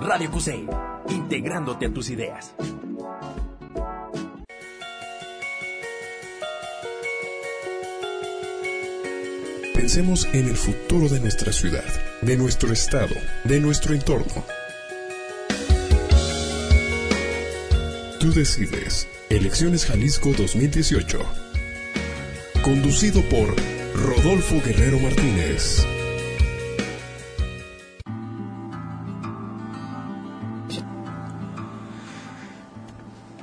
Radio Cusey, integrándote a tus ideas. Pensemos en el futuro de nuestra ciudad, de nuestro estado, de nuestro entorno. Tú decides. Elecciones Jalisco 2018. Conducido por Rodolfo Guerrero Martínez.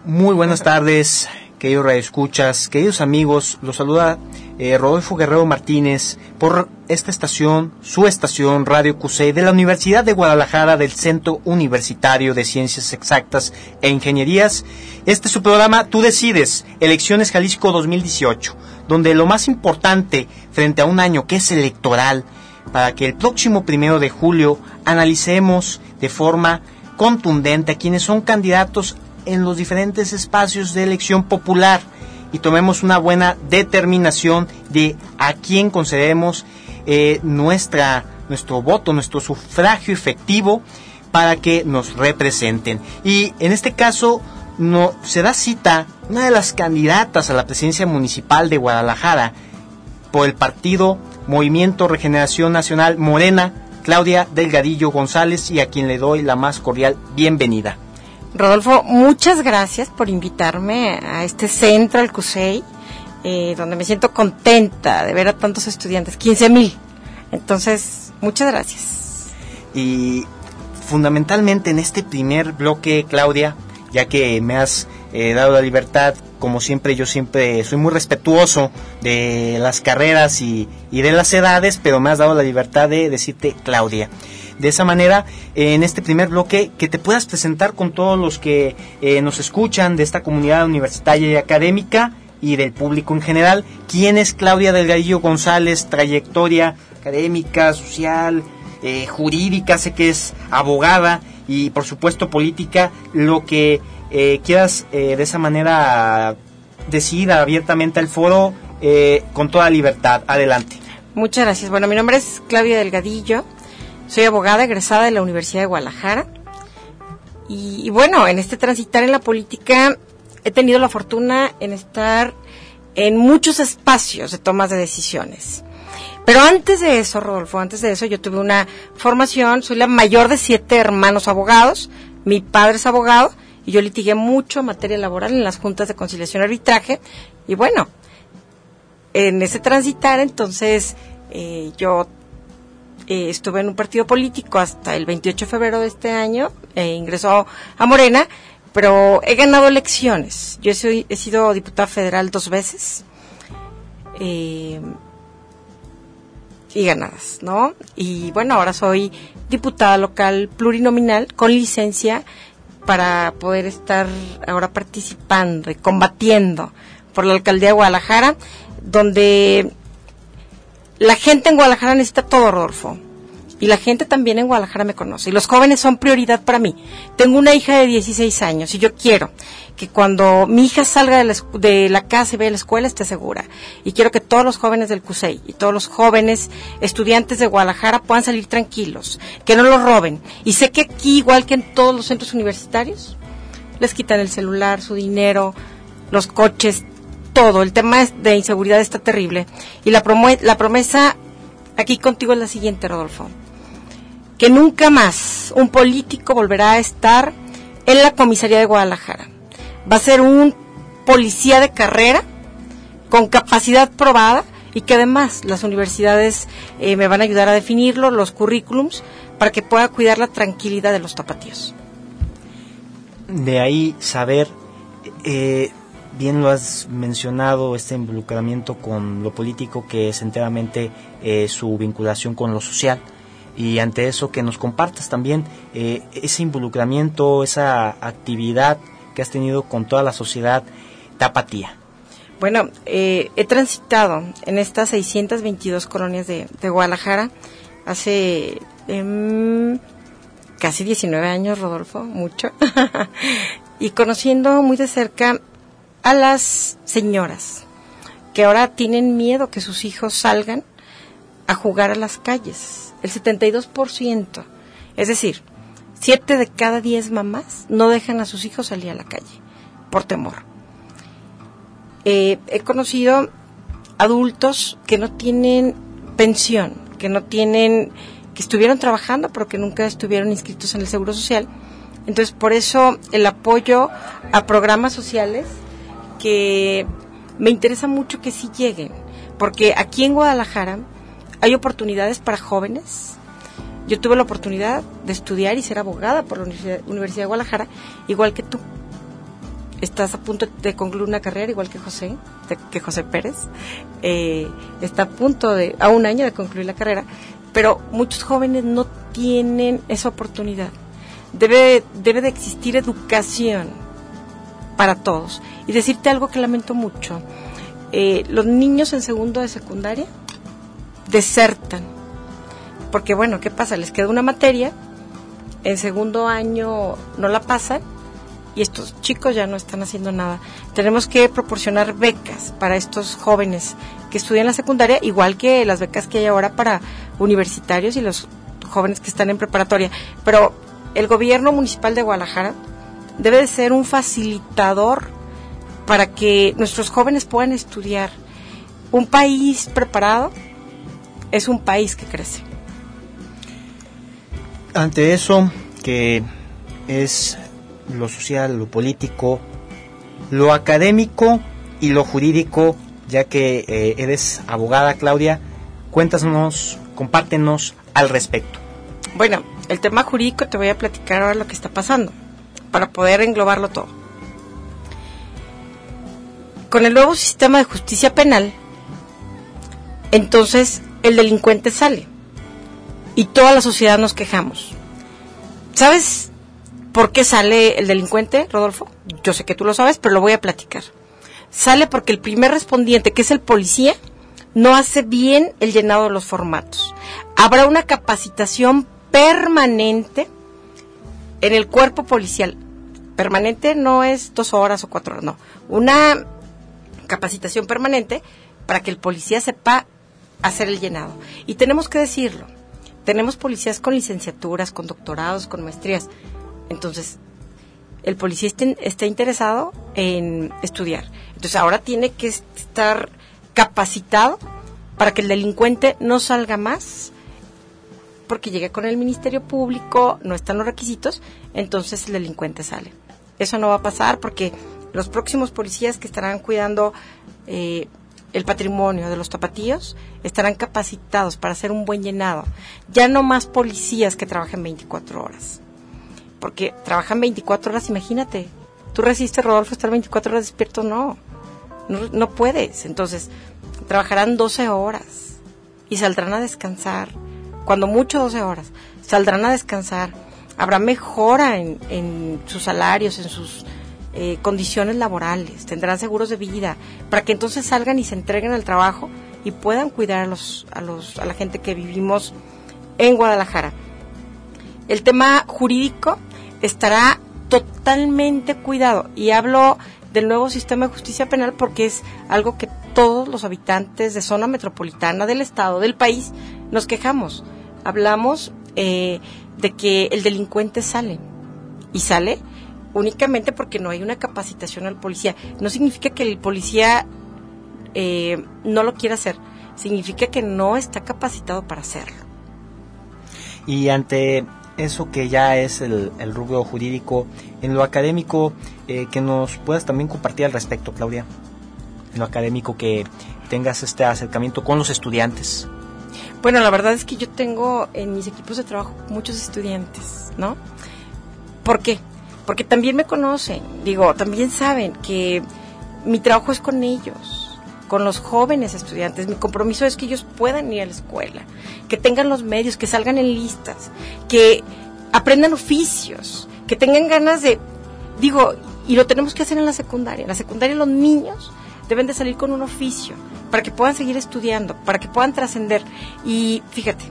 Muy buenas tardes, queridos radioescuchas, queridos amigos. Los saluda eh, Rodolfo Guerrero Martínez por esta estación, su estación Radio QC de la Universidad de Guadalajara del Centro Universitario de Ciencias Exactas e Ingenierías. Este es su programa Tú decides, Elecciones Jalisco 2018, donde lo más importante frente a un año que es electoral, para que el próximo primero de julio analicemos de forma contundente a quienes son candidatos en los diferentes espacios de elección popular y tomemos una buena determinación de a quién concedemos eh, nuestra, nuestro voto, nuestro sufragio efectivo para que nos representen. Y en este caso no, se da cita una de las candidatas a la presidencia municipal de Guadalajara por el partido Movimiento Regeneración Nacional Morena, Claudia Delgadillo González, y a quien le doy la más cordial bienvenida. Rodolfo, muchas gracias por invitarme a este centro, al CUSEI, eh, donde me siento contenta de ver a tantos estudiantes, 15 mil. Entonces, muchas gracias. Y fundamentalmente en este primer bloque, Claudia, ya que me has eh, dado la libertad, como siempre, yo siempre soy muy respetuoso de las carreras y, y de las edades, pero me has dado la libertad de decirte Claudia de esa manera en este primer bloque que te puedas presentar con todos los que eh, nos escuchan de esta comunidad universitaria y académica y del público en general. ¿Quién es Claudia Delgadillo González? Trayectoria académica, social, eh, jurídica, sé que es abogada y por supuesto política, lo que eh, quieras de esa manera decir abiertamente al foro con toda libertad. Adelante. Muchas gracias. Bueno, mi nombre es Claudia Delgadillo. Soy abogada egresada de la Universidad de Guadalajara. Y, bueno, en este transitar en la política he tenido la fortuna en estar en muchos espacios de tomas de decisiones. Pero antes de eso, Rodolfo, antes de eso yo tuve una formación, soy la mayor de siete hermanos abogados, mi padre es abogado y yo litigué mucho materia laboral en las juntas de conciliación y arbitraje y bueno, en ese transitar entonces eh, yo eh, estuve en un partido político hasta el 28 de febrero de este año, e ingresó a Morena, pero he ganado elecciones. Yo soy, he sido diputada federal dos veces. Eh, y ganadas, ¿no? Y bueno, ahora soy diputada local plurinominal con licencia para poder estar ahora participando y combatiendo por la alcaldía de Guadalajara, donde la gente en Guadalajara necesita todo, Rodolfo. Y la gente también en Guadalajara me conoce. Y los jóvenes son prioridad para mí. Tengo una hija de 16 años y yo quiero que cuando mi hija salga de la, casa y vaya a la escuela esté segura. Y quiero que todos los jóvenes del CUSEI y todos los jóvenes estudiantes de Guadalajara puedan salir tranquilos, que no los roben. Y sé que aquí, igual que en todos los centros universitarios, les quitan el celular, su dinero, los coches, todo. El tema de inseguridad está terrible. Y la, promesa aquí contigo es la siguiente, Rodolfo. Que nunca más un político volverá a estar en la comisaría de Guadalajara. Va a ser un policía de carrera con capacidad probada y que además las universidades eh, me van a ayudar a definirlo, los currículums, para que pueda cuidar la tranquilidad de los tapatíos. De ahí saber eh, bien lo has mencionado, este involucramiento con lo político que es enteramente eh, su vinculación con lo social. Y ante eso que nos compartas también eh, ese involucramiento, esa actividad que has tenido con toda la sociedad tapatía. Bueno, eh, he transitado en estas 622 colonias de, Guadalajara hace em, casi 19 años, Rodolfo, mucho, y conociendo muy de cerca a las señoras que ahora tienen miedo que sus hijos salgan a jugar a las calles. El 72%. Es decir, siete de cada diez mamás no dejan a sus hijos salir a la calle por temor. Eh, he conocido adultos que no tienen pensión, que no tienen, que estuvieron trabajando pero que nunca estuvieron inscritos en el Seguro Social. Entonces, por eso el apoyo a programas sociales que me interesa mucho que sí lleguen, porque aquí en Guadalajara hay oportunidades para jóvenes. Yo tuve la oportunidad de estudiar y ser abogada por la Universidad, de Guadalajara, igual que tú. Estás a punto de concluir una carrera, igual que José, que José Pérez. Eh, está a punto de, a un año de concluir la carrera, pero muchos jóvenes no tienen esa oportunidad. Debe, debe de existir educación para todos. Y decirte algo que lamento mucho. Eh, los niños en segundo de secundaria desertan. Porque bueno, ¿qué pasa? Les queda una materia, en segundo año no la pasan y estos chicos ya no están haciendo nada. Tenemos que proporcionar becas para estos jóvenes que estudian la secundaria, igual que las becas que hay ahora para universitarios y los jóvenes que están en preparatoria. Pero el gobierno municipal de Guadalajara debe de ser un facilitador para que nuestros jóvenes puedan estudiar. Un país preparado es un país que crece. Ante eso, que es lo social, lo político, lo académico y lo jurídico, ya que eh, eres abogada, Claudia, cuéntanos, compártenos al respecto. Bueno, el tema jurídico te voy a platicar ahora lo que está pasando, para poder englobarlo todo. Con el nuevo sistema de justicia penal, entonces el delincuente sale y toda la sociedad nos quejamos. ¿Sabes por qué sale el delincuente, Rodolfo? Yo sé que tú lo sabes, pero lo voy a platicar. Sale porque el primer respondiente, que es el policía, no hace bien el llenado de los formatos. Habrá una capacitación permanente en el cuerpo policial. Permanente no es dos horas o cuatro horas, no. Una capacitación permanente para que el policía sepa hacer el llenado. Y tenemos que decirlo, tenemos policías con licenciaturas, con doctorados, con maestrías. Entonces, el policía está, interesado en estudiar. Entonces, ahora tiene que estar capacitado para que el delincuente no salga más porque llegue con el Ministerio Público, no están los requisitos, entonces el delincuente sale. Eso no va a pasar porque los próximos policías que estarán cuidando eh, el patrimonio de los tapatíos estarán capacitados para hacer un buen llenado. Ya no más policías que trabajen 24 horas. Porque trabajan 24 horas, imagínate. ¿Tú resistes, Rodolfo, estar 24 horas despierto? No. No, no puedes. Entonces, trabajarán 12 horas y saldrán a descansar. Cuando mucho 12 horas. Saldrán a descansar. Habrá mejora en, en sus salarios, en sus eh, condiciones laborales, tendrán seguros de vida, para que entonces salgan y se entreguen al trabajo y puedan cuidar a, los, a, los, a la gente que vivimos en Guadalajara. El tema jurídico estará totalmente cuidado y hablo del nuevo sistema de justicia penal porque es algo que todos los habitantes de zona metropolitana del estado, del país, nos quejamos. Hablamos eh, de que el delincuente sale y sale únicamente porque no hay una capacitación al policía. No significa que el policía eh, no lo quiera hacer, significa que no está capacitado para hacerlo. Y ante eso que ya es el, rubro jurídico, en lo académico, eh, que nos puedas también compartir al respecto, Claudia. En lo académico, que tengas este acercamiento con los estudiantes. Bueno, la verdad es que yo tengo en mis equipos de trabajo muchos estudiantes, ¿no? ¿Por qué? porque también me conocen, digo, también saben que mi trabajo es con ellos, con los jóvenes estudiantes. Mi compromiso es que ellos puedan ir a la escuela, que tengan los medios, que salgan en listas, que aprendan oficios, que tengan ganas de, digo, y lo tenemos que hacer en la secundaria. En la secundaria los niños deben de salir con un oficio para que puedan seguir estudiando, para que puedan trascender. Y fíjate,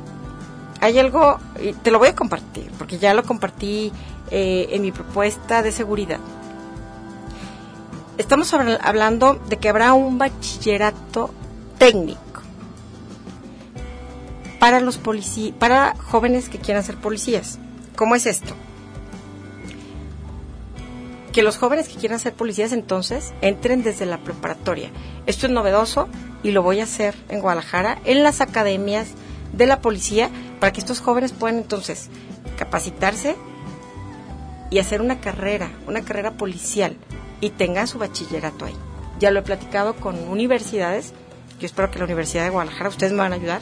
hay algo, te lo voy a compartir, porque ya lo compartí eh, en mi propuesta de seguridad. Estamos hablando de que habrá un bachillerato técnico para los para jóvenes que quieran ser policías. ¿Cómo es esto? Que los jóvenes que quieran ser policías entonces entren desde la preparatoria. Esto es novedoso y lo voy a hacer en Guadalajara, en las academias de la policía, para que estos jóvenes puedan entonces capacitarse y hacer una carrera, una carrera policial y tengan su bachillerato ahí. Ya lo he platicado con universidades, yo espero que la Universidad de Guadalajara, ustedes me van a ayudar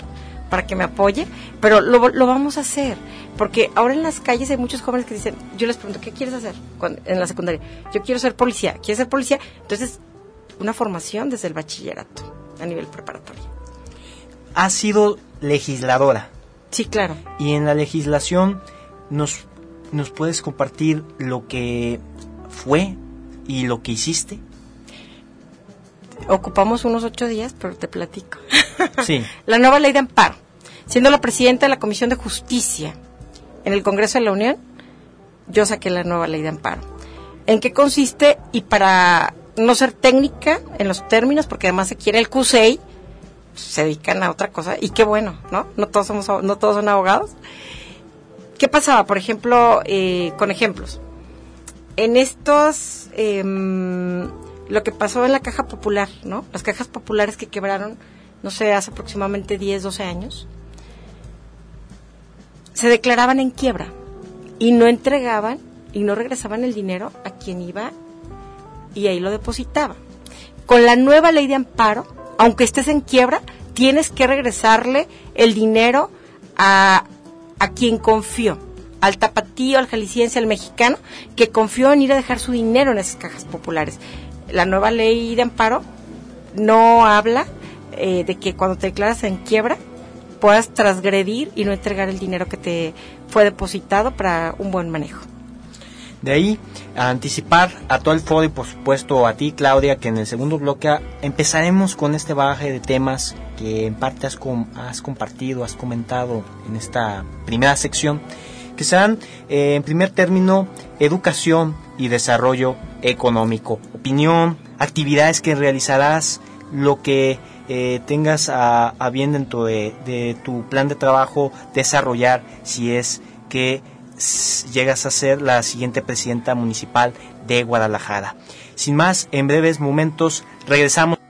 para que me apoye, pero lo, lo vamos a hacer, porque ahora en las calles hay muchos jóvenes que dicen, yo les pregunto, ¿qué quieres hacer en la secundaria? Yo quiero ser policía, ¿quieres ser policía? Entonces, una formación desde el bachillerato a nivel preparatorio. Ha sido legisladora. Sí, claro. Y en la legislación nos, nos puedes compartir lo que fue y lo que hiciste. Ocupamos unos ocho días, pero te platico. Sí. la nueva ley de amparo. Siendo la presidenta de la Comisión de Justicia en el Congreso de la Unión, yo saqué la nueva ley de amparo. ¿En qué consiste? Y para no ser técnica en los términos, porque además se quiere el CUSEI, se dedican a otra cosa, y qué bueno, ¿no? No todos, somos, no todos son abogados. ¿Qué pasaba? Por ejemplo, eh, con ejemplos. En estos, em, lo que pasó en la caja popular, ¿no? Las cajas populares que quebraron, no sé, hace aproximadamente 10, 12 años, se declaraban en quiebra y no entregaban y no regresaban el dinero a quien iba y ahí lo depositaba. Con la nueva ley de amparo, aunque estés en quiebra, tienes que regresarle el dinero a, a quien confió, al tapatío, al jalisciense, al mexicano, que confió en ir a dejar su dinero en esas cajas populares. La nueva ley de amparo no habla eh, de que cuando te declaras en quiebra puedas transgredir y no entregar el dinero que te fue depositado para un buen manejo. De ahí a anticipar a todo el foro y por supuesto a ti Claudia que en el segundo bloque empezaremos con este bagaje de temas que en parte has, has compartido, has comentado en esta primera sección que serán eh, en primer término educación y desarrollo económico, opinión, actividades que realizarás, lo que eh, tengas a, a, bien dentro de, de tu plan de trabajo desarrollar si es que llegas a ser la siguiente presidenta municipal de Guadalajara. Sin más, en breves momentos regresamos.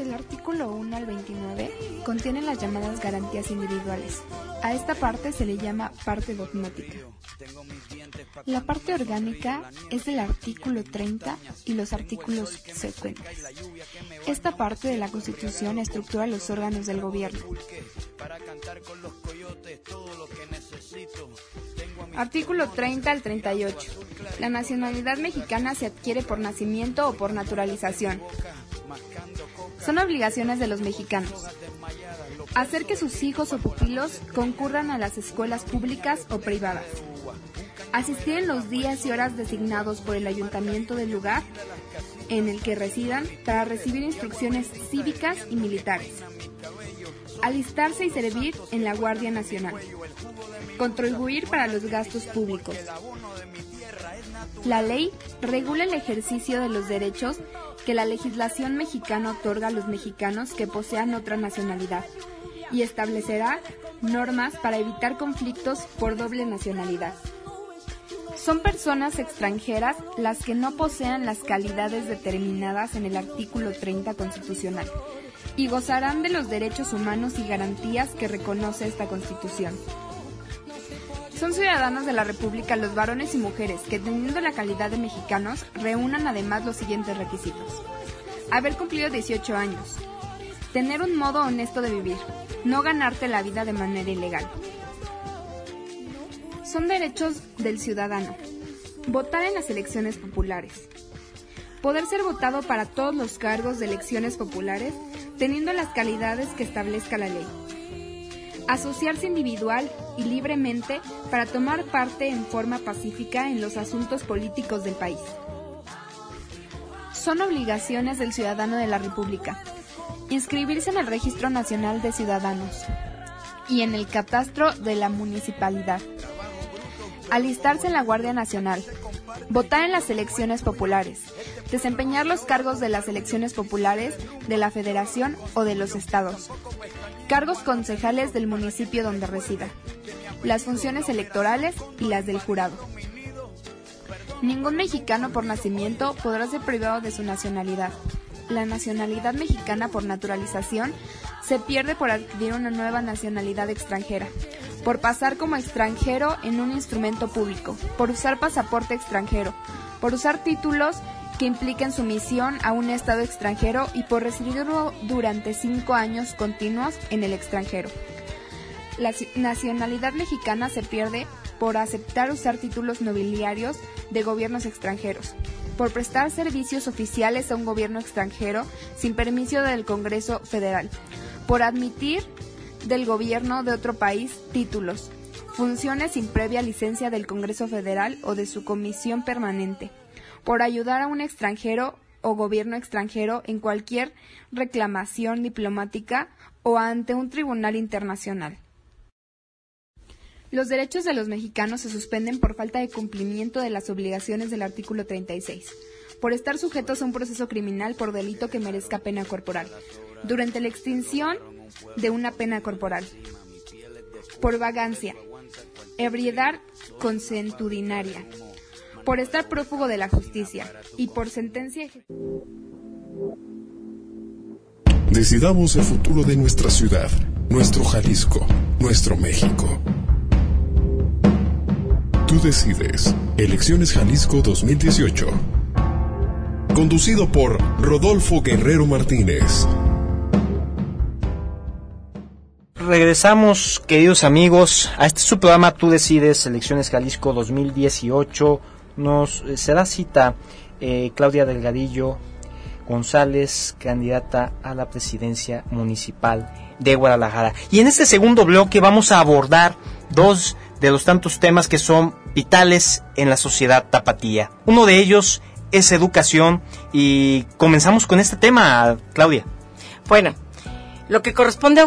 El artículo 1 al 29 contiene las llamadas garantías individuales. A esta parte se le llama parte dogmática. La parte orgánica es del artículo 30 y los artículos subsecuentes. Esta parte de la Constitución estructura los órganos del gobierno. Artículo 30 al 38. La nacionalidad mexicana se adquiere por nacimiento o por naturalización. Son obligaciones de los mexicanos. Hacer que sus hijos o pupilos concurran a las escuelas públicas o privadas asistir en los días y horas designados por el ayuntamiento del lugar en el que residan para recibir instrucciones cívicas y militares. Alistarse y servir en la Guardia Nacional. Contribuir para los gastos públicos. La ley regula el ejercicio de los derechos que la legislación mexicana otorga a los mexicanos que posean otra nacionalidad y establecerá normas para evitar conflictos por doble nacionalidad. Son personas extranjeras las que no posean las calidades determinadas en el artículo 30 constitucional y gozarán de los derechos humanos y garantías que reconoce esta Constitución. Son ciudadanos de la República los varones y mujeres que, teniendo la calidad de mexicanos, reúnan además los siguientes requisitos. Haber cumplido 18 años. Tener un modo honesto de vivir. No ganarte la vida de manera ilegal son derechos del ciudadano. Votar en las elecciones populares. Poder ser votado para todos los cargos de elecciones populares teniendo las calidades que establezca la ley. Asociarse individual y libremente para tomar parte en forma pacífica en los asuntos políticos del país. Son obligaciones del ciudadano de la República. Inscribirse en el Registro Nacional de Ciudadanos y en el catastro de la municipalidad alistarse en la Guardia Nacional, votar en las elecciones populares, desempeñar los cargos de las elecciones populares de la Federación o de los estados, cargos concejales del municipio donde resida, las funciones electorales y las del jurado. Ningún mexicano por nacimiento podrá ser privado de su nacionalidad. La nacionalidad mexicana por naturalización se pierde por adquirir una nueva nacionalidad extranjera, por pasar como extranjero en un instrumento público, por usar pasaporte extranjero, por usar títulos que impliquen sumisión a un Estado extranjero y por residirlo durante cinco años continuos en el extranjero. La nacionalidad mexicana se pierde por aceptar usar títulos nobiliarios de gobiernos extranjeros, por prestar servicios oficiales a un gobierno extranjero sin permiso del Congreso Federal, por admitir del gobierno de otro país títulos, funciones sin previa licencia del Congreso Federal o de su comisión permanente, por ayudar a un extranjero o gobierno extranjero en cualquier reclamación diplomática o ante un tribunal internacional. Los derechos de los mexicanos se suspenden por falta de cumplimiento de las obligaciones del artículo 36, por estar sujetos a un proceso criminal por delito que merezca pena corporal, durante la extinción de una pena corporal, por vagancia, ebriedad consentudinaria, por estar prófugo de la justicia y por sentencia. Decidamos el futuro de nuestra ciudad, nuestro Jalisco, nuestro México. Tú decides. Elecciones Jalisco 2018. Conducido por Rodolfo Guerrero Martínez. Regresamos, queridos amigos, a este su programa Tú decides, Elecciones Jalisco 2018. Nos eh, será cita eh, Claudia Delgadillo González, candidata a la presidencia municipal de Guadalajara. Y en este segundo bloque vamos a abordar dos de los tantos temas que son vitales en la sociedad tapatía. Uno de ellos es educación y comenzamos con este tema, Claudia. Bueno, lo que corresponde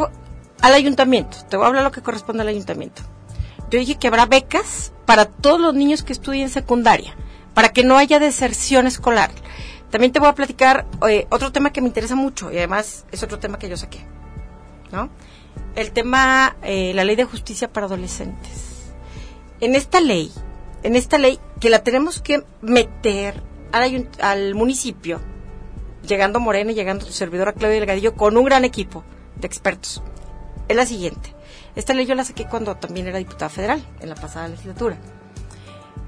al ayuntamiento, te voy a hablar lo que corresponde al ayuntamiento. Yo dije que habrá becas para todos los niños que estudien secundaria, para que no haya deserción escolar. También te voy a platicar eh, otro tema que me interesa mucho y además es otro tema que yo saqué, ¿no? El tema, eh, la ley de justicia para adolescentes en esta ley, en esta ley que la tenemos que meter al, al municipio, llegando Morena y llegando tu servidora Claudia Delgadillo con un gran equipo de expertos, es la siguiente. Esta ley yo la saqué cuando también era diputada federal, en la pasada legislatura.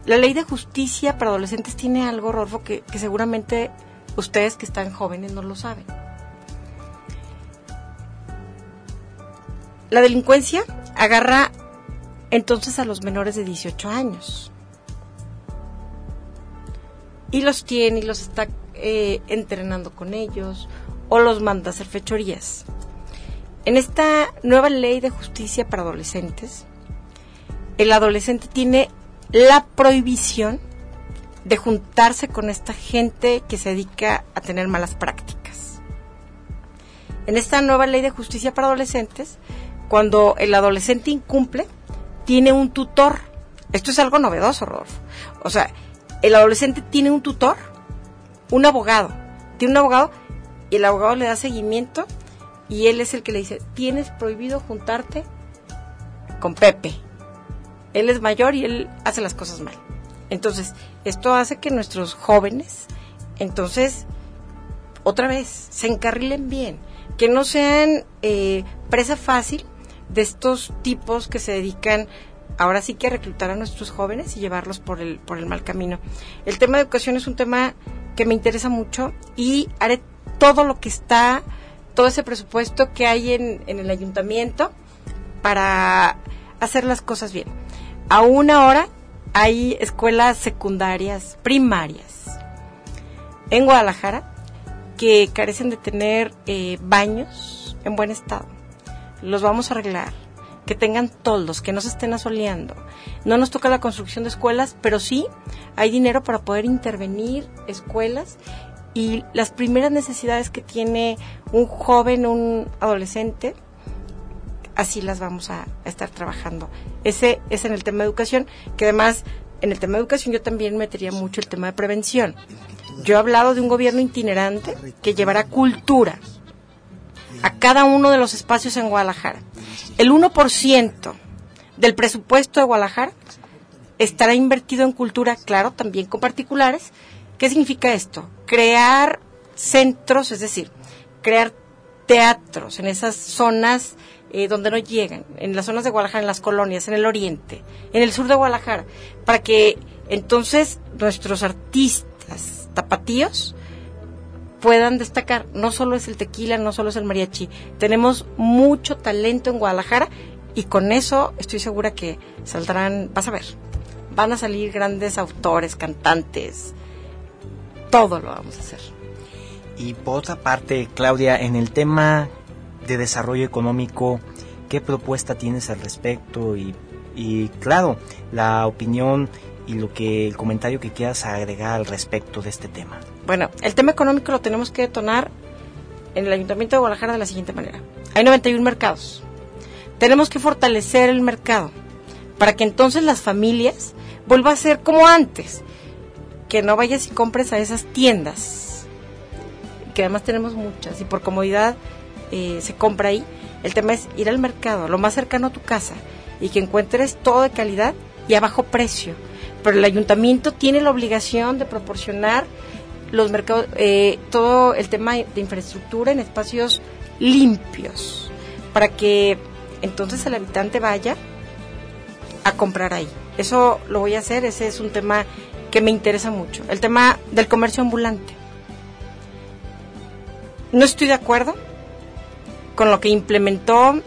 La ley de justicia para adolescentes tiene algo, Rolfo, que, seguramente ustedes que están jóvenes no lo saben. La delincuencia agarra entonces a los menores de 18 años. Y los tiene y los está eh, entrenando con ellos o los manda a hacer fechorías. En esta nueva ley de justicia para adolescentes, el adolescente tiene la prohibición de juntarse con esta gente que se dedica a tener malas prácticas. En esta nueva ley de justicia para adolescentes, cuando el adolescente incumple, tiene un tutor. Esto es algo novedoso, Rodolfo. O sea, el adolescente tiene un tutor, un abogado. Tiene un abogado y el abogado le da seguimiento y él es el que le dice, tienes prohibido juntarte con Pepe. Él es mayor y él hace las cosas mal. Entonces, esto hace que nuestros jóvenes, entonces, otra vez, se encarrilen bien, que no sean eh, presa fácil de estos tipos que se dedican ahora sí que a reclutar a nuestros jóvenes y llevarlos por el, por el mal camino. El tema de educación es un tema que me interesa mucho y haré todo lo que está, todo ese presupuesto que hay en, el ayuntamiento para hacer las cosas bien. Aún ahora hay escuelas secundarias, primarias, en Guadalajara que carecen de tener eh, baños en buen estado los vamos a arreglar, que tengan toldos, que no se estén asoleando. No nos toca la construcción de escuelas, pero sí hay dinero para poder intervenir escuelas y las primeras necesidades que tiene un joven, un adolescente, así las vamos a, estar trabajando. Ese es en el tema de educación, que además en el tema de educación yo también metería mucho el tema de prevención. Yo he hablado de un gobierno itinerante que llevará cultura, a cada uno de los espacios en Guadalajara. El 1% del presupuesto de Guadalajara estará invertido en cultura, claro, también con particulares. ¿Qué significa esto? Crear centros, es decir, crear teatros en esas zonas eh, donde no llegan, en las zonas de Guadalajara, en las colonias, en el oriente, en el sur de Guadalajara, para que entonces nuestros artistas tapatíos puedan destacar. No solo es el tequila, no solo es el mariachi. Tenemos mucho talento en Guadalajara y con eso estoy segura que saldrán, vas a ver, van a salir grandes autores, cantantes, todo lo vamos a hacer. Y por otra parte, Claudia, en el tema de desarrollo económico, ¿qué propuesta tienes al respecto? Y, y claro, la opinión y lo que el comentario que quieras agregar al respecto de este tema. Bueno, el tema económico lo tenemos que detonar en el Ayuntamiento de Guadalajara de la siguiente manera. Hay 91 mercados. Tenemos que fortalecer el mercado para que entonces las familias vuelvan a ser como antes. Que no vayas y compres a esas tiendas, que además tenemos muchas y por comodidad eh, se compra ahí. El tema es ir al mercado, lo más cercano a tu casa, y que encuentres todo de calidad y a bajo precio. Pero el ayuntamiento tiene la obligación de proporcionar los mercados, eh, todo el tema de infraestructura en espacios limpios, para que entonces el habitante vaya a comprar ahí. Eso lo voy a hacer, ese es un tema que me interesa mucho. El tema del comercio ambulante. No estoy de acuerdo con lo que implementó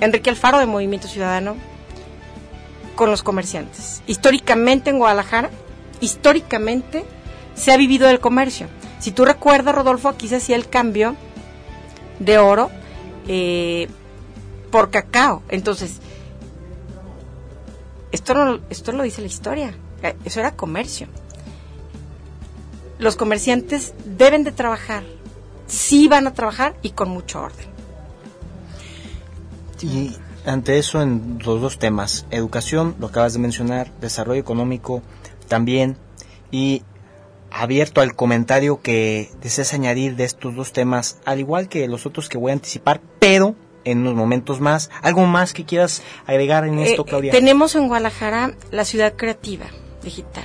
Enrique Alfaro de Movimiento Ciudadano con los comerciantes. Históricamente en Guadalajara, históricamente se ha vivido del comercio. Si tú recuerdas, Rodolfo, aquí se hacía el cambio de oro eh, por cacao. Entonces, esto, no, esto lo dice la historia. Eso era comercio. Los comerciantes deben de trabajar. Sí van a trabajar y con mucho orden. Y ante eso en los dos temas, educación, lo acabas de mencionar, desarrollo económico también, y abierto al comentario que deseas añadir de estos dos temas, al igual que los otros que voy a anticipar, pero en unos momentos más. ¿Algo más que quieras agregar en esto, Eh, Claudia? tenemos en Guadalajara la ciudad creativa digital.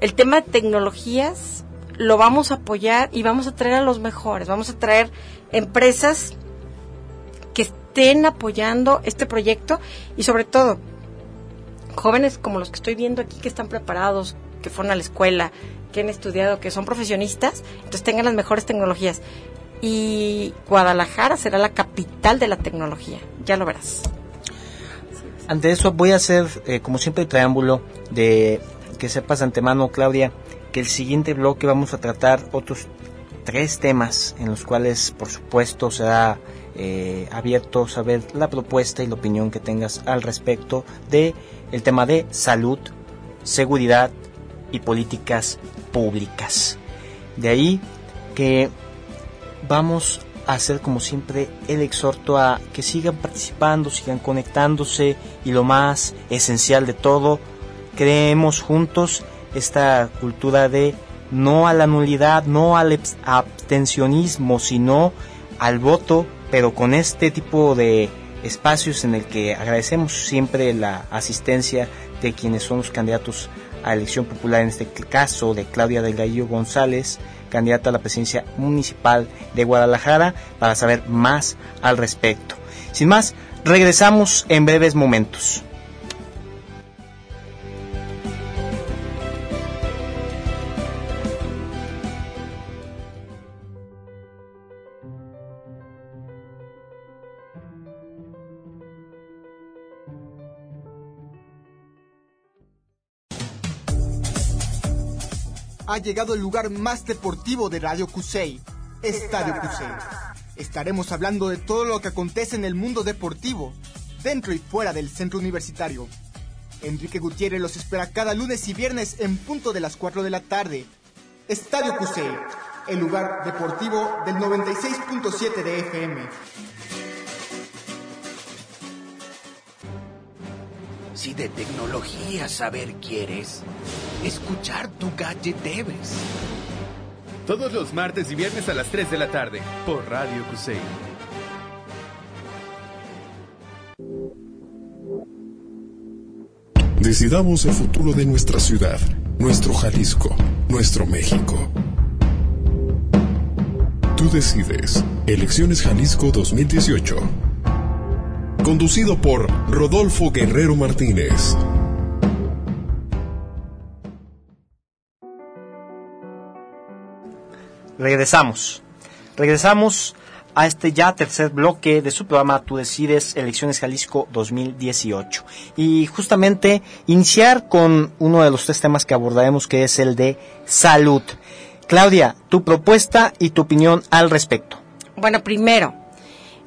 El tema de tecnologías lo vamos a apoyar y vamos a traer a los mejores. Vamos a traer empresas que estén apoyando este proyecto y sobre todo jóvenes como los que estoy viendo aquí que están preparados, que fueron a la escuela, que han estudiado, que son profesionistas, entonces tengan las mejores tecnologías. Y Guadalajara será la capital de la tecnología, ya lo verás. Ante eso voy a hacer, eh, como siempre, el preámbulo de que sepas antemano, Claudia, que el siguiente bloque vamos a tratar otros tres temas en los cuales, por supuesto, será eh, abierto saber la propuesta y la opinión que tengas al respecto de el tema de salud, seguridad y políticas públicas. De ahí que vamos hacer como siempre el exhorto a que sigan participando, sigan conectándose y lo más esencial de todo, creemos juntos esta cultura de no a la nulidad, no al abs- abstencionismo, sino al voto, pero con este tipo de espacios en el que agradecemos siempre la asistencia de quienes son los candidatos a elección popular, en este caso de Claudia Delgadillo González, candidata a la presidencia municipal de Guadalajara, para saber más al respecto. Sin más, regresamos en breves momentos. Ha llegado el lugar más deportivo de Radio Cusey, Estadio Cusey. Estaremos hablando de todo lo que acontece en el mundo deportivo, dentro y fuera del centro universitario. Enrique Gutiérrez los espera cada lunes y viernes en punto de las 4 de la tarde. Estadio Cusey, el lugar deportivo del 96.7 de FM. Si de tecnología saber quieres, escuchar tu gadget debes. Todos los martes y viernes a las 3 de la tarde por Radio Cusey. Decidamos el futuro de nuestra ciudad, nuestro Jalisco, nuestro México. Tú decides. Elecciones Jalisco 2018. Conducido por Rodolfo Guerrero Martínez. Regresamos. Regresamos a este ya tercer bloque de su programa Tú decides Elecciones Jalisco 2018. Y justamente iniciar con uno de los tres temas que abordaremos que es el de salud. Claudia, tu propuesta y tu opinión al respecto. Bueno, primero,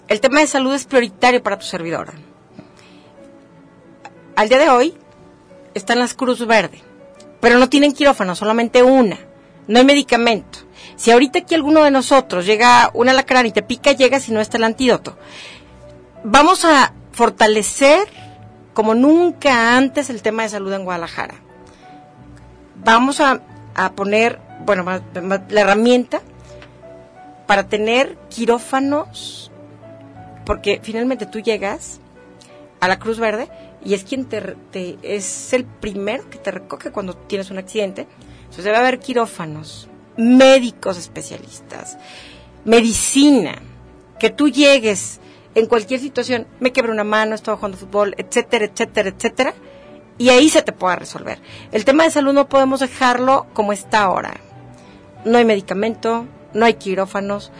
el tema de salud es prioritario para tu servidora. Al día de hoy están las Cruz Verde, pero no tienen quirófano, solamente una. No hay medicamento. Si ahorita aquí alguno de nosotros llega una alacrán y te pica, llega si no está el antídoto. Vamos a fortalecer como nunca antes el tema de salud en Guadalajara. Vamos a, a poner, bueno, la herramienta para tener quirófanos, porque finalmente tú llegas a la Cruz Verde y es quien te, te, es el primero que te recoge cuando tienes un accidente. Entonces debe haber quirófanos, médicos especialistas, medicina, que tú llegues en cualquier situación, me quebré una mano, estaba jugando fútbol, etcétera, etcétera, etcétera, y ahí se te pueda resolver. El tema de salud no podemos dejarlo como está ahora. No hay medicamento, no hay quirófanos,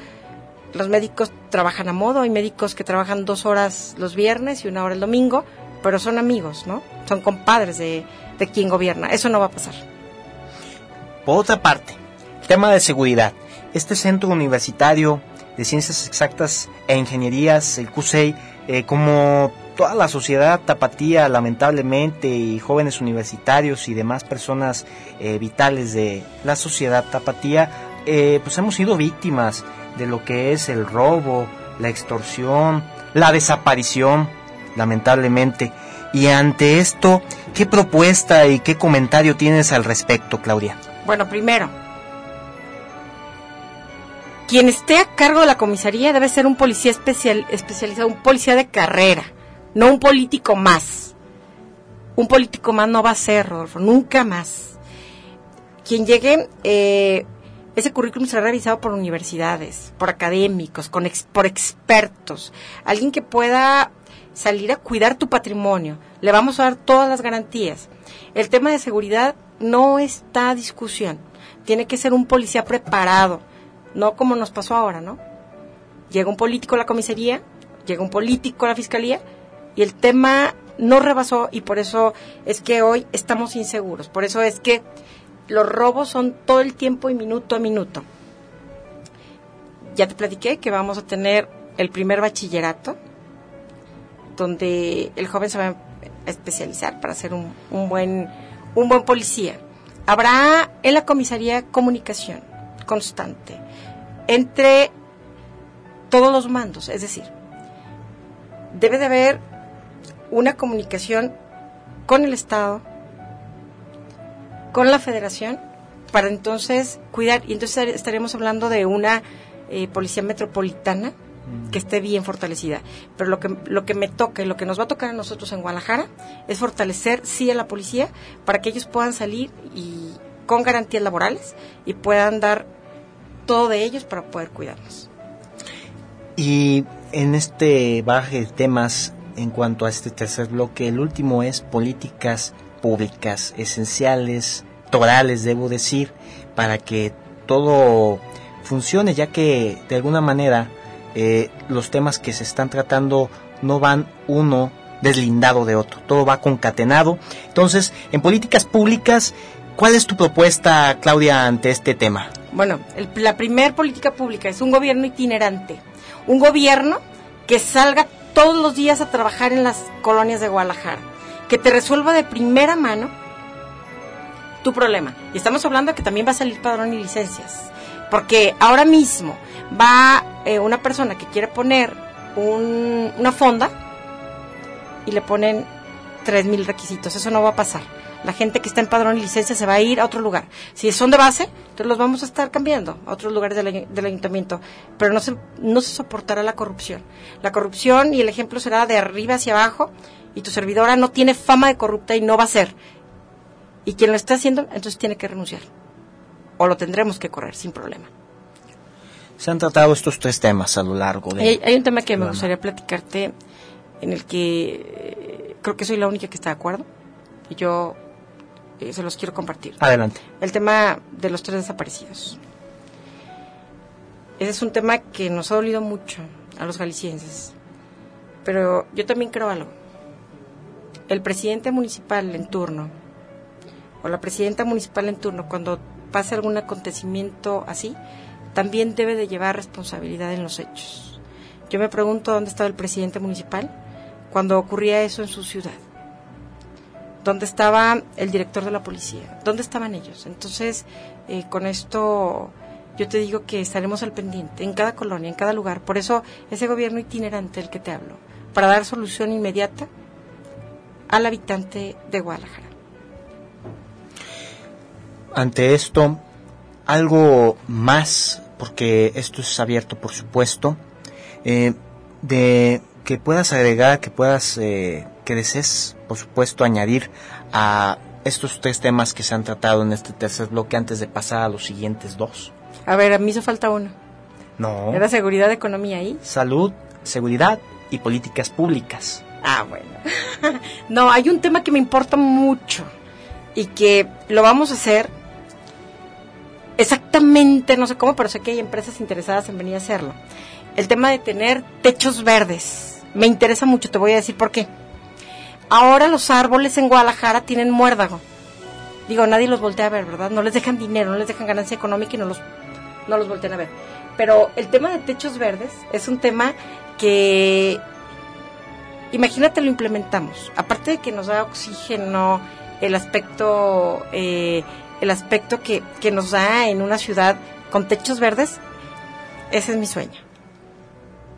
los médicos trabajan a modo, hay médicos que trabajan dos horas los viernes y una hora el domingo, pero son amigos, ¿no? Son compadres de, de quien gobierna. Eso no va a pasar. Por otra parte, Tema de seguridad. Este centro universitario de ciencias exactas e ingenierías, el CUSEI, eh, como toda la sociedad tapatía, lamentablemente, y jóvenes universitarios y demás personas eh, vitales de la sociedad tapatía, eh, pues hemos sido víctimas de lo que es el robo, la extorsión, la desaparición, lamentablemente. Y ante esto, ¿qué propuesta y qué comentario tienes al respecto, Claudia? Bueno, primero, quien esté a cargo de la comisaría debe ser un policía especial, especializado, un policía de carrera, no un político más. Un político más no va a ser, Rodolfo, nunca más. Quien llegue, eh, ese currículum será revisado por universidades, por académicos, con por expertos, alguien que pueda salir a cuidar tu patrimonio. Le vamos a dar todas las garantías. El tema de seguridad no está a discusión. Tiene que ser un policía preparado, no como nos pasó ahora, ¿no? Llega un político a la comisaría, llega un político a la fiscalía y el tema no rebasó y por eso es que hoy estamos inseguros, por eso es que los robos son todo el tiempo y minuto a minuto. Ya te platiqué que vamos a tener el primer bachillerato, donde el joven se va a especializar para ser un, buen, buen policía. Habrá en la comisaría comunicación constante entre todos los mandos, es decir, debe de haber una comunicación con el Estado, con la Federación, para entonces cuidar, y entonces estaremos hablando de una eh, policía metropolitana que esté bien fortalecida. Pero lo que, lo que me toca y lo que nos va a tocar a nosotros en Guadalajara es fortalecer, sí, a la policía para que ellos puedan salir y con garantías laborales y puedan dar todo de ellos para poder cuidarnos. Y en este baje de temas, en cuanto a este tercer bloque, el último es políticas públicas esenciales, torales, debo decir, para que todo funcione, ya que de alguna manera eh, los temas que se están tratando no van uno deslindado de otro, todo va concatenado. Entonces, en políticas públicas, ¿cuál es tu propuesta, Claudia, ante este tema? Bueno, la primer política pública es un gobierno itinerante, un gobierno que salga todos los días a trabajar en las colonias de Guadalajara, que te resuelva de primera mano tu problema. Y estamos hablando que también va a salir padrón y licencias, porque ahora mismo va eh, una persona que quiere poner una fonda y le ponen tres mil requisitos, eso no va a pasar. la gente que está en padrón y licencia se va a ir a otro lugar. Si son de base, entonces los vamos a estar cambiando a otros lugares del, del ayuntamiento. Pero no se, no se soportará la corrupción. La corrupción y el ejemplo será de arriba hacia abajo y tu servidora no tiene fama de corrupta y no va a ser. Y quien lo está haciendo, entonces tiene que renunciar. O lo tendremos que correr sin problema. Se han tratado estos tres temas a lo largo de... Hay, hay un tema que me gustaría platicarte en el que eh, creo que soy la única que está de acuerdo y yo eh, se los quiero compartir. Adelante. El tema de los tres desaparecidos. Ese es un tema que nos ha dolido mucho a los galicienses. Pero yo también creo algo. El presidente municipal en turno o la presidenta municipal en turno, cuando pase algún acontecimiento así, también debe de llevar responsabilidad en los hechos. Yo me pregunto dónde estaba el presidente municipal cuando ocurría eso en su ciudad. ¿Dónde estaba el director de la policía? ¿Dónde estaban ellos? Entonces, eh, con esto yo te digo que estaremos al pendiente en cada colonia, en cada lugar. Por eso ese gobierno itinerante del que te hablo, para dar solución inmediata al habitante de Guadalajara. Ante esto, algo más, porque esto es abierto, por supuesto, eh, de que puedas agregar, que puedas, eh, que desees, por supuesto, añadir a estos tres temas que se han tratado en este tercer bloque antes de pasar a los siguientes dos. A ver, a mí hizo falta uno. No. Era seguridad, economía ahí. Salud, seguridad y políticas públicas. Ah, bueno. no, hay un tema que me importa mucho y que lo vamos a hacer exactamente, no sé cómo, pero sé que hay empresas interesadas en venir a hacerlo. El tema de tener techos verdes. Me interesa mucho, te voy a decir por qué. Ahora los árboles en Guadalajara tienen muérdago. Digo, nadie los voltea a ver, ¿verdad? No les dejan dinero, no les dejan ganancia económica y no los, no los voltean a ver. Pero el tema de techos verdes es un tema que, imagínate, lo implementamos. Aparte de que nos da oxígeno, el aspecto, eh, el aspecto que, que nos da en una ciudad con techos verdes, ese es mi sueño.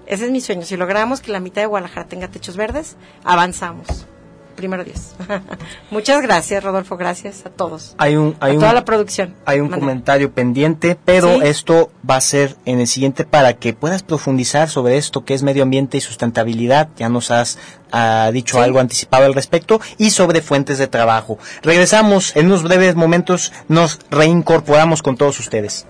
Ese es mi sueño. Si logramos que la mitad de Guadalajara tenga techos verdes, avanzamos. Primero Dios. Muchas gracias, Rodolfo. Gracias a todos. Hay un, hay a un, toda la producción. Hay un comentario pendiente, pero Sí. esto va a ser en el siguiente para que puedas profundizar sobre esto que es medio ambiente y sustentabilidad. Ya nos has ah, dicho Sí. algo anticipado al respecto y sobre fuentes de trabajo. Regresamos en unos breves momentos, nos reincorporamos con todos ustedes.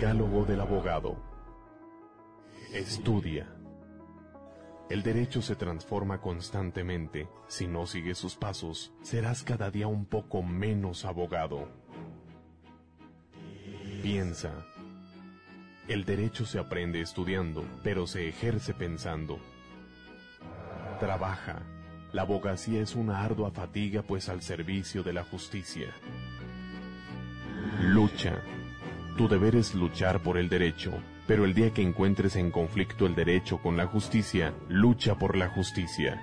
Decálogo del abogado. Estudia. El derecho se transforma constantemente. Si no sigues sus pasos, serás cada día un poco menos abogado. Piensa. El derecho se aprende estudiando, pero se ejerce pensando. Trabaja. La abogacía es una ardua fatiga pues al servicio de la justicia. Lucha. Tu deber es luchar por el derecho, pero el día que encuentres en conflicto el derecho con la justicia, lucha por la justicia.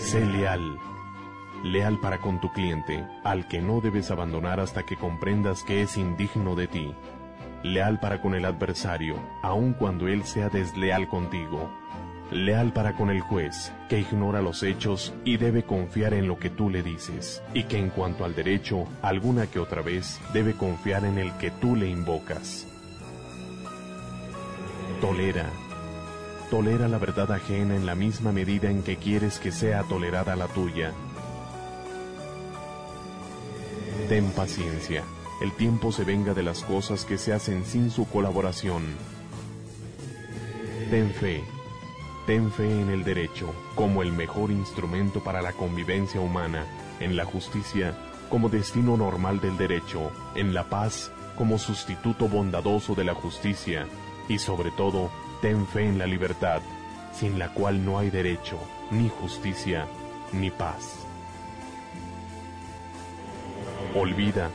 Sé leal. Leal para con tu cliente, al que no debes abandonar hasta que comprendas que es indigno de ti. Leal para con el adversario, aun cuando él sea desleal contigo. Leal para con el juez, que ignora los hechos y debe confiar en lo que tú le dices, y que en cuanto al derecho, alguna que otra vez debe confiar en el que tú le invocas. Tolera. Tolera la verdad ajena en la misma medida en que quieres que sea tolerada la tuya. Ten paciencia. El tiempo se venga de las cosas que se hacen sin su colaboración. Ten fe. Ten fe en el derecho como el mejor instrumento para la convivencia humana, en la justicia como destino normal del derecho, en la paz como sustituto bondadoso de la justicia y sobre todo ten fe en la libertad, sin la cual no hay derecho, ni justicia, ni paz. Olvida,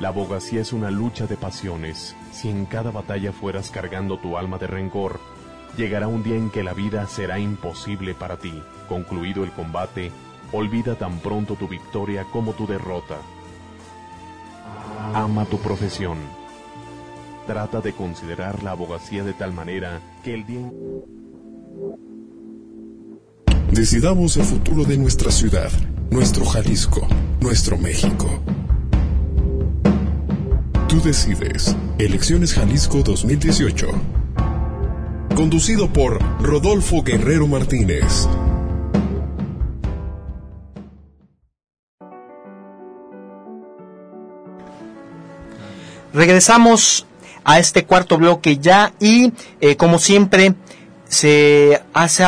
la abogacía es una lucha de pasiones. Si en cada batalla fueras cargando tu alma de rencor, Llegará un día en que la vida será imposible para ti. Concluido el combate, olvida tan pronto tu victoria como tu derrota. Ama tu profesión. Trata de considerar la abogacía de tal manera que el día... Decidamos el futuro de nuestra ciudad, nuestro Jalisco, nuestro México. Tú decides. Elecciones Jalisco 2018. Conducido por Rodolfo Guerrero Martínez. Regresamos a este cuarto bloque ya y eh, como siempre se hace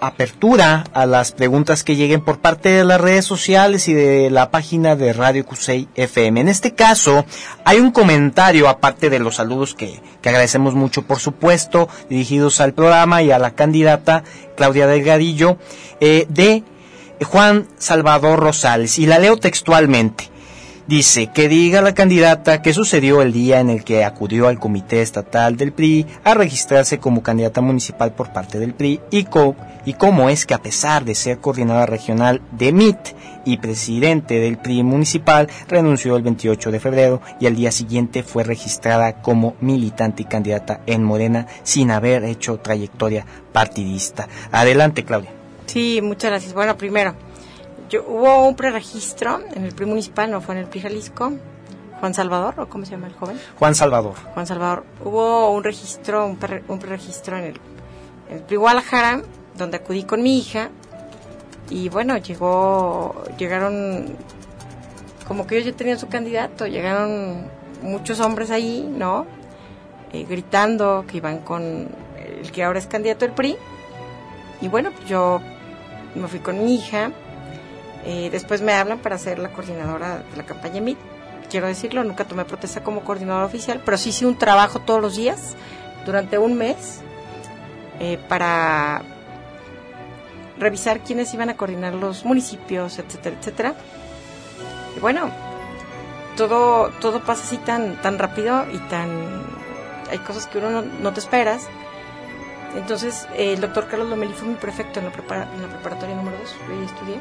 apertura a las preguntas que lleguen por parte de las redes sociales y de la página de Radio Cusey FM. En este caso hay un comentario aparte de los saludos que, que agradecemos mucho por supuesto dirigidos al programa y a la candidata Claudia Delgadillo eh, de Juan Salvador Rosales y la leo textualmente. Dice que diga la candidata qué sucedió el día en el que acudió al Comité Estatal del PRI a registrarse como candidata municipal por parte del PRI y, co- y cómo es que a pesar de ser coordinadora regional de MIT y presidente del PRI municipal, renunció el 28 de febrero y al día siguiente fue registrada como militante y candidata en Morena sin haber hecho trayectoria partidista. Adelante, Claudia. Sí, muchas gracias. Bueno, primero, yo, hubo un preregistro en el PRI municipal, no fue en el PRI Jalisco. Juan Salvador, ¿o cómo se llama el joven? Juan Salvador. Juan Salvador. Hubo un registro, un, pre- un preregistro en el, en el PRI Guadalajara, donde acudí con mi hija. Y bueno, llegó, llegaron, como que ellos ya tenían su candidato, llegaron muchos hombres ahí, ¿no? Eh, gritando que iban con el que ahora es candidato del PRI. Y bueno, pues yo me fui con mi hija. Eh, después me hablan para ser la coordinadora de la campaña MIT. Quiero decirlo, nunca tomé protesta como coordinadora oficial, pero sí hice un trabajo todos los días durante un mes eh, para revisar quiénes iban a coordinar los municipios, etcétera, etcétera. Y bueno, todo, todo pasa así tan, tan rápido y tan... Hay cosas que uno no, no te esperas. Entonces, el doctor Carlos Lomelí fue mi prefecto en la, prepara- en la preparatoria número 2, yo estudié.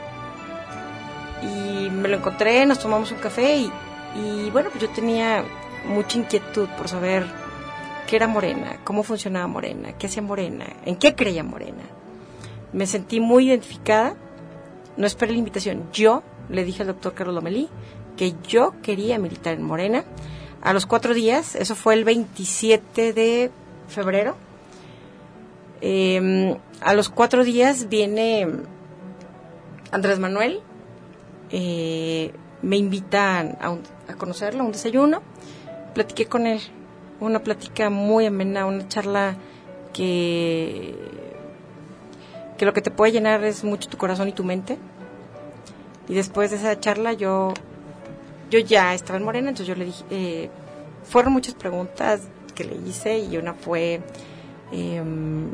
Y me lo encontré, nos tomamos un café y, y bueno, pues yo tenía mucha inquietud por saber qué era Morena, cómo funcionaba Morena, qué hacía Morena, en qué creía Morena. Me sentí muy identificada, no esperé la invitación. Yo le dije al doctor Carlos Lomelí que yo quería militar en Morena. A los cuatro días, eso fue el 27 de febrero, eh, a los cuatro días viene Andrés Manuel, eh, me invitan a, un- a conocerlo, a un desayuno, platiqué con él, una plática muy amena, una charla que, que lo que te puede llenar es mucho tu corazón y tu mente. Y después de esa charla yo, yo ya estaba en Morena, entonces yo le dije, eh, fueron muchas preguntas que le hice y una fue em,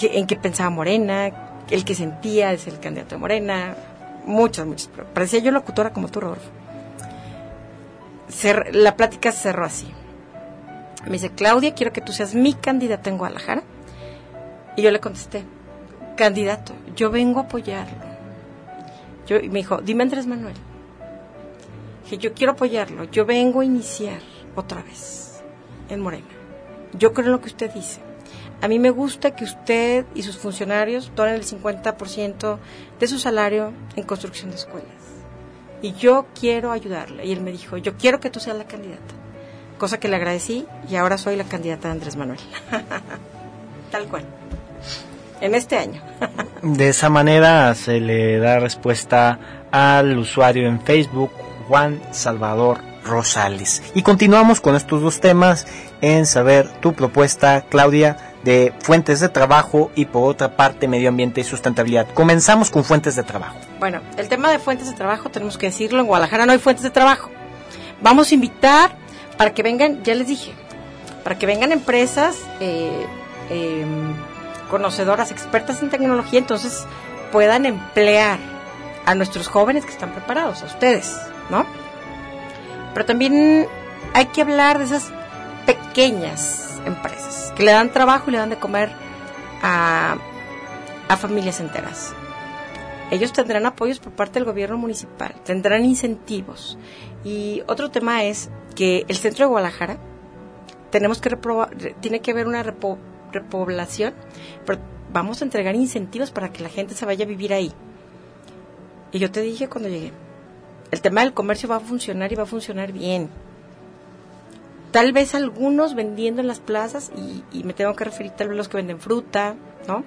en qué pensaba Morena, el que sentía ser el candidato de Morena, muchas, muchas. Parecía yo locutora como tú, Rodolfo. La plática cerró así. Me dice, Claudia, quiero que tú seas mi candidata en Guadalajara. Y yo le contesté, candidato, yo vengo a apoyarlo. Yo, y me dijo, dime Andrés Manuel. Dije, yo quiero apoyarlo, yo vengo a iniciar otra vez en Morena. Yo creo en lo que usted dice. A mí me gusta que usted y sus funcionarios donen el 50% de su salario en construcción de escuelas. Y yo quiero ayudarle. Y él me dijo, yo quiero que tú seas la candidata. Cosa que le agradecí y ahora soy la candidata de Andrés Manuel. Tal cual. En este año. De esa manera se le da respuesta al usuario en Facebook, Juan Salvador Rosales. Y continuamos con estos dos temas en saber tu propuesta, Claudia, de fuentes de trabajo y por otra parte medio ambiente y sustentabilidad. Comenzamos con fuentes de trabajo. Bueno, el tema de fuentes de trabajo, tenemos que decirlo, en Guadalajara no hay fuentes de trabajo. Vamos a invitar para que vengan, ya les dije, para que vengan empresas eh, eh, conocedoras, expertas en tecnología, entonces puedan emplear a nuestros jóvenes que están preparados, a ustedes, ¿no? Pero también hay que hablar de esas pequeñas empresas. Que le dan trabajo y le dan de comer a, a familias enteras. Ellos tendrán apoyos por parte del gobierno municipal, tendrán incentivos. Y otro tema es que el centro de Guadalajara tenemos que tiene que haber una repoblación, pero vamos a entregar incentivos para que la gente se vaya a vivir ahí. Y yo te dije cuando llegué, el tema del comercio va a funcionar y va a funcionar bien. Tal vez algunos vendiendo en las plazas, y, me tengo que referir tal vez los que venden fruta, ¿no?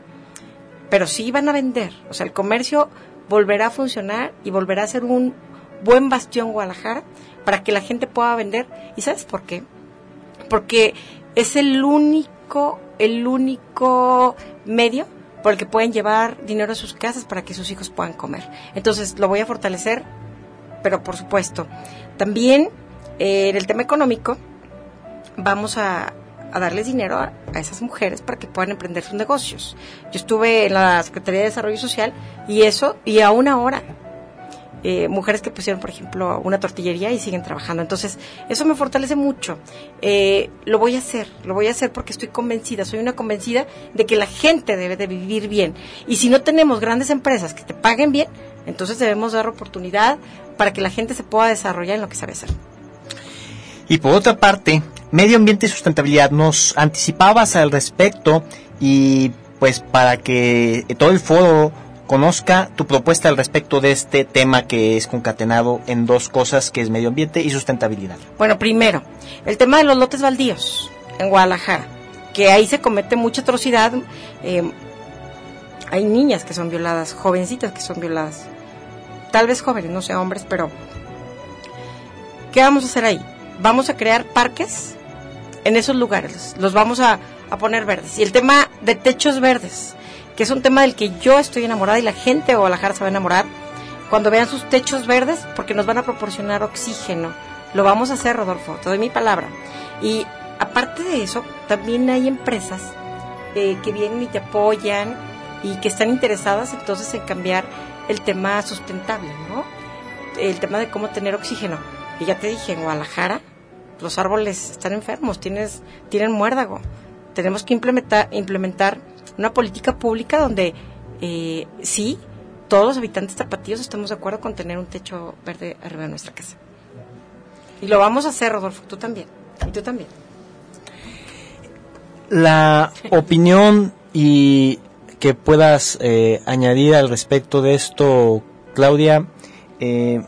Pero sí van a vender. O sea, el comercio volverá a funcionar y volverá a ser un buen bastión Guadalajara para que la gente pueda vender. ¿Y sabes por qué? Porque es el único, el único medio por el que pueden llevar dinero a sus casas para que sus hijos puedan comer. Entonces lo voy a fortalecer, pero por supuesto, también eh, en el tema económico vamos a, darles dinero a, esas mujeres para que puedan emprender sus negocios. Yo estuve en la Secretaría de Desarrollo Social y eso, y aún ahora eh, mujeres que pusieron, por ejemplo, una tortillería y siguen trabajando. Entonces, eso me fortalece mucho. Eh, lo voy a hacer, lo voy a hacer porque estoy convencida, soy una convencida de que la gente debe de vivir bien. Y si no tenemos grandes empresas que te paguen bien, entonces debemos dar oportunidad para que la gente se pueda desarrollar en lo que sabe hacer. Y por otra parte, medio ambiente y sustentabilidad, nos anticipabas al respecto y pues para que todo el foro conozca tu propuesta al respecto de este tema que es concatenado en dos cosas, que es medio ambiente y sustentabilidad. Bueno, primero, el tema de los lotes baldíos en Guadalajara, que ahí se comete mucha atrocidad. Eh, hay niñas que son violadas, jovencitas que son violadas. Tal vez jóvenes, no sé, hombres, pero... ¿Qué vamos a hacer ahí? Vamos a crear parques en esos lugares, los vamos a, a poner verdes. Y el tema de techos verdes que es un tema del que yo estoy enamorada y la gente de Guadalajara se va a enamorar cuando vean sus techos verdes porque nos van a proporcionar oxígeno. Lo vamos a hacer, Rodolfo, te doy mi palabra. Y aparte de eso, también hay empresas eh, que vienen y te apoyan y que están interesadas entonces en cambiar el tema sustentable, ¿no? El tema de cómo tener oxígeno. Y ya te dije, en Guadalajara los árboles están enfermos, tienes, tienen muérdago. Tenemos que implementar, implementar una política pública donde eh, sí, todos los habitantes tapatíos estamos de acuerdo con tener un techo verde arriba de nuestra casa. Y lo vamos a hacer, Rodolfo, tú también. Y tú también. La opinión y que puedas eh, añadir al respecto de esto, Claudia, eh,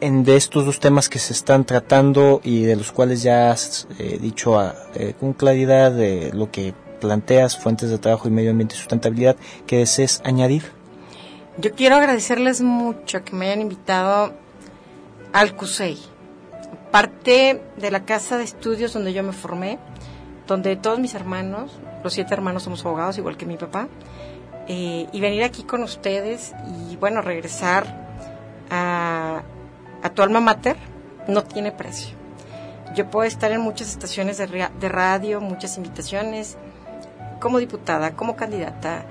en de estos dos temas que se están tratando y de los cuales ya has dicho con claridad lo que planteas, fuentes de trabajo y medio ambiente y sustentabilidad, que desees añadir. Yo quiero agradecerles mucho que me hayan invitado al CUSEI, parte de la casa de estudios donde yo me formé, donde todos mis hermanos, los siete hermanos somos abogados, igual que mi papá, eh, y venir aquí con ustedes y bueno, regresar a, a tu alma mater no tiene precio. Yo puedo estar en muchas estaciones de, de radio, muchas invitaciones, como diputada, como candidata,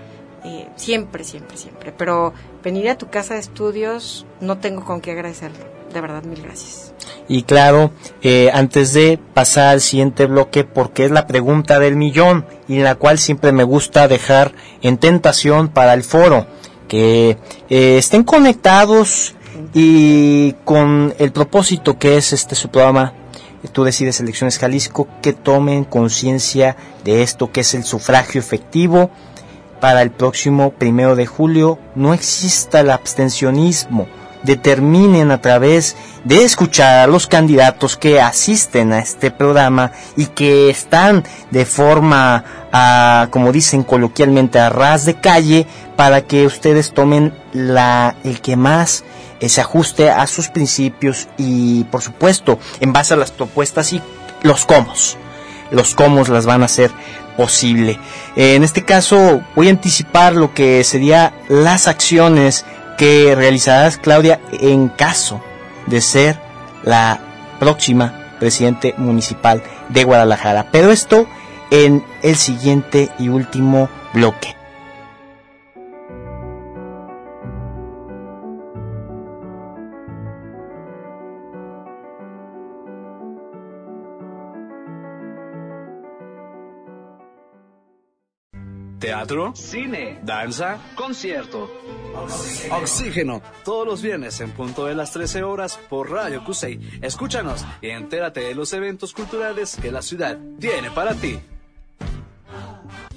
eh, siempre, siempre, siempre. Pero venir a tu casa de estudios no tengo con qué agradecerlo. De verdad, mil gracias. Y claro, eh, antes de pasar al siguiente bloque, porque es la pregunta del millón y la cual siempre me gusta dejar en tentación para el foro, que eh, estén conectados y con el propósito que es este su programa tú decides elecciones Jalisco, que tomen conciencia de esto que es el sufragio efectivo para el próximo primero de julio. No exista el abstencionismo. Determinen a través de escuchar a los candidatos que asisten a este programa y que están de forma, a, como dicen coloquialmente, a ras de calle para que ustedes tomen la, el que más se ajuste a sus principios y por supuesto en base a las propuestas y los cómo. Los cómo las van a hacer posible. en este caso voy a anticipar lo que serían las acciones que realizarás Claudia en caso de ser la próxima presidente municipal de Guadalajara. Pero esto en el siguiente y último bloque. Teatro, cine, danza, concierto. Oxígeno. todos los viernes en punto de las 13 horas por Radio Cusey. Escúchanos y entérate de los eventos culturales que la ciudad tiene para ti.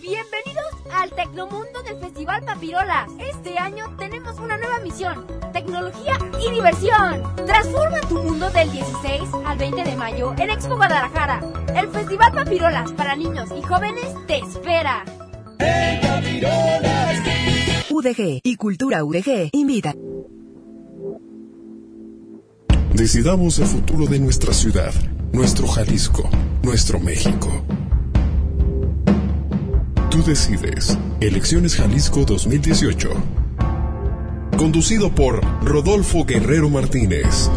Bienvenidos al Tecnomundo del Festival Papirolas. Este año tenemos una nueva misión, tecnología y diversión. Transforma tu mundo del 16 al 20 de mayo en Expo Guadalajara. El Festival Papirolas para niños y jóvenes te espera. UDG y Cultura UDG invita. Decidamos el futuro de nuestra ciudad, nuestro Jalisco, nuestro México. Tú decides. Elecciones Jalisco 2018. Conducido por Rodolfo Guerrero Martínez.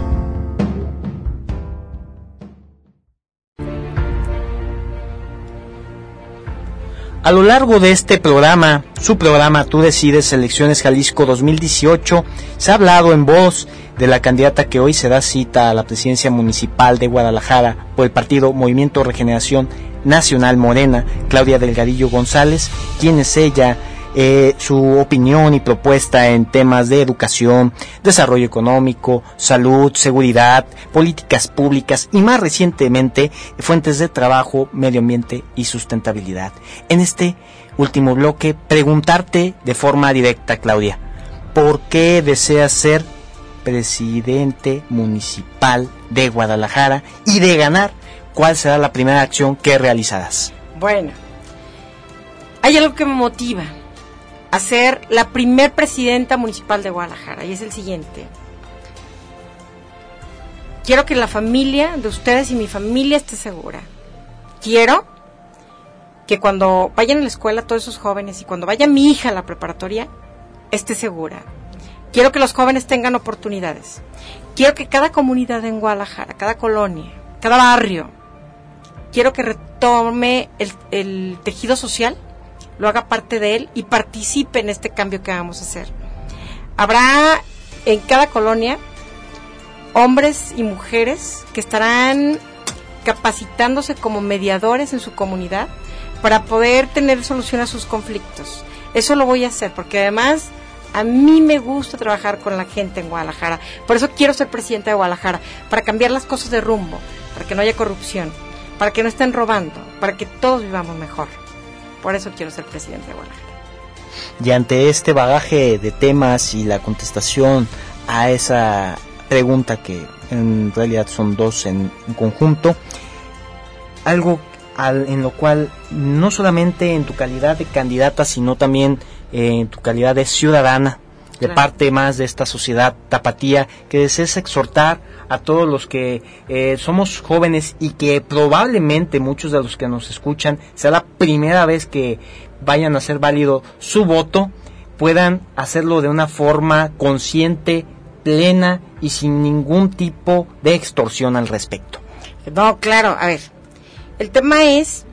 A lo largo de este programa, su programa Tú decides Elecciones Jalisco 2018, se ha hablado en voz de la candidata que hoy se da cita a la presidencia municipal de Guadalajara por el partido Movimiento Regeneración Nacional Morena, Claudia Delgadillo González, quien es ella, eh, su opinión y propuesta en temas de educación, desarrollo económico, salud, seguridad, políticas públicas y más recientemente fuentes de trabajo, medio ambiente y sustentabilidad. En este último bloque, preguntarte de forma directa, Claudia, ¿por qué deseas ser presidente municipal de Guadalajara y de ganar? ¿Cuál será la primera acción que realizarás? Bueno, hay algo que me motiva a ser la primer presidenta municipal de Guadalajara y es el siguiente. Quiero que la familia de ustedes y mi familia esté segura. Quiero que cuando vayan a la escuela todos esos jóvenes y cuando vaya mi hija a la preparatoria, esté segura. Quiero que los jóvenes tengan oportunidades. Quiero que cada comunidad en Guadalajara, cada colonia, cada barrio, quiero que retome el, el tejido social lo haga parte de él y participe en este cambio que vamos a hacer. Habrá en cada colonia hombres y mujeres que estarán capacitándose como mediadores en su comunidad para poder tener solución a sus conflictos. Eso lo voy a hacer porque además a mí me gusta trabajar con la gente en Guadalajara. Por eso quiero ser presidenta de Guadalajara, para cambiar las cosas de rumbo, para que no haya corrupción, para que no estén robando, para que todos vivamos mejor. Por eso quiero ser presidente de Guadalajara. Y ante este bagaje de temas y la contestación a esa pregunta que en realidad son dos en, conjunto, algo en lo cual no solamente en tu calidad de candidata, sino también en tu calidad de ciudadana, de parte más de esta sociedad tapatía, que desees exhortar a todos los que eh, somos jóvenes y que probablemente muchos de los que nos escuchan sea la primera vez que vayan a hacer válido su voto, puedan hacerlo de una forma consciente, plena y sin ningún tipo de extorsión al respecto. No, claro, a ver, el tema es,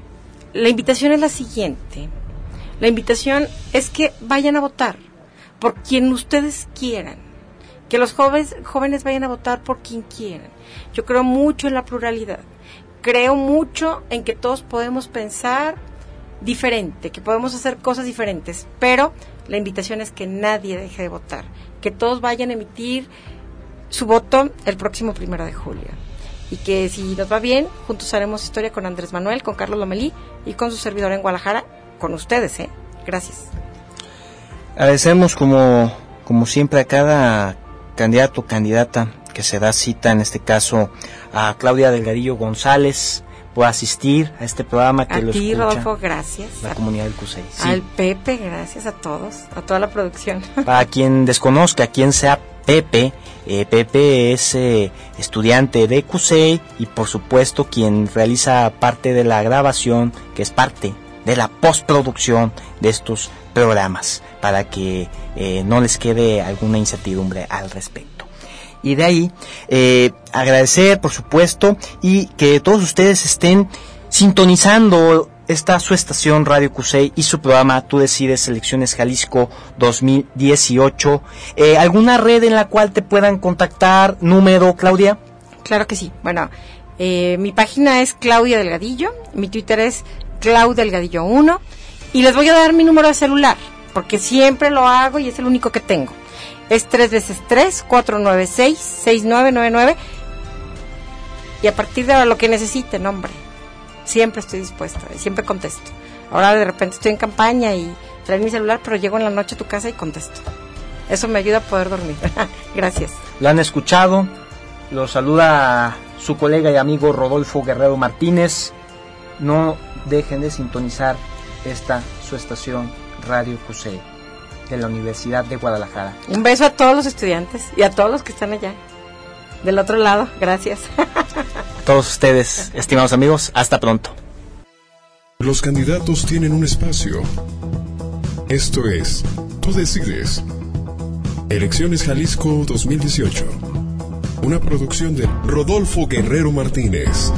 la invitación es la siguiente. La invitación es que vayan a votar por quien ustedes quieran que los jóvenes, jóvenes vayan a votar por quien quieran. Yo creo mucho en la pluralidad. Creo mucho en que todos podemos pensar diferente, que podemos hacer cosas diferentes, pero la invitación es que nadie deje de votar, que todos vayan a emitir su voto el próximo primero de julio. Y que si nos va bien, juntos haremos historia con Andrés Manuel, con Carlos Lomelí y con su servidor en Guadalajara, con ustedes, ¿eh? Gracias. Agradecemos como, como siempre a cada candidato o candidata que se da cita, en este caso a Claudia Delgadillo González, por asistir a este programa que a lo ti, escucha Rodolfo, gracias. la comunidad del CUSEI. Sí. Al Pepe, gracias a todos, a toda la producción. Para quien desconozca quién sea Pepe, eh, Pepe es eh, estudiante de CUSEI y por supuesto quien realiza parte de la grabación, que es parte de la postproducción de estos programas para que eh, no les quede alguna incertidumbre al respecto. Y de ahí, eh, agradecer, por supuesto, y que todos ustedes estén sintonizando esta su estación Radio Cusey y su programa Tú decides Elecciones Jalisco 2018. Eh, ¿Alguna red en la cual te puedan contactar? ¿Número, Claudia? Claro que sí. Bueno, eh, mi página es Claudia Delgadillo, mi Twitter es Claudia Delgadillo 1 Y les voy a dar mi número de celular, porque siempre lo hago y es el único que tengo. Es 3 veces 3, 496, 6999. Y a partir de ahora lo que necesiten, hombre. Siempre estoy dispuesta, siempre contesto. Ahora de repente estoy en campaña y traigo mi celular, pero llego en la noche a tu casa y contesto. Eso me ayuda a poder dormir. Gracias. Lo han escuchado. Lo saluda su colega y amigo Rodolfo Guerrero Martínez. No dejen de sintonizar esta su estación Radio QC de la Universidad de Guadalajara. Un beso a todos los estudiantes y a todos los que están allá. Del otro lado, gracias. todos ustedes, estimados amigos, hasta pronto. Los candidatos tienen un espacio. Esto es, tú decides. Elecciones Jalisco 2018. Una producción de Rodolfo Guerrero Martínez.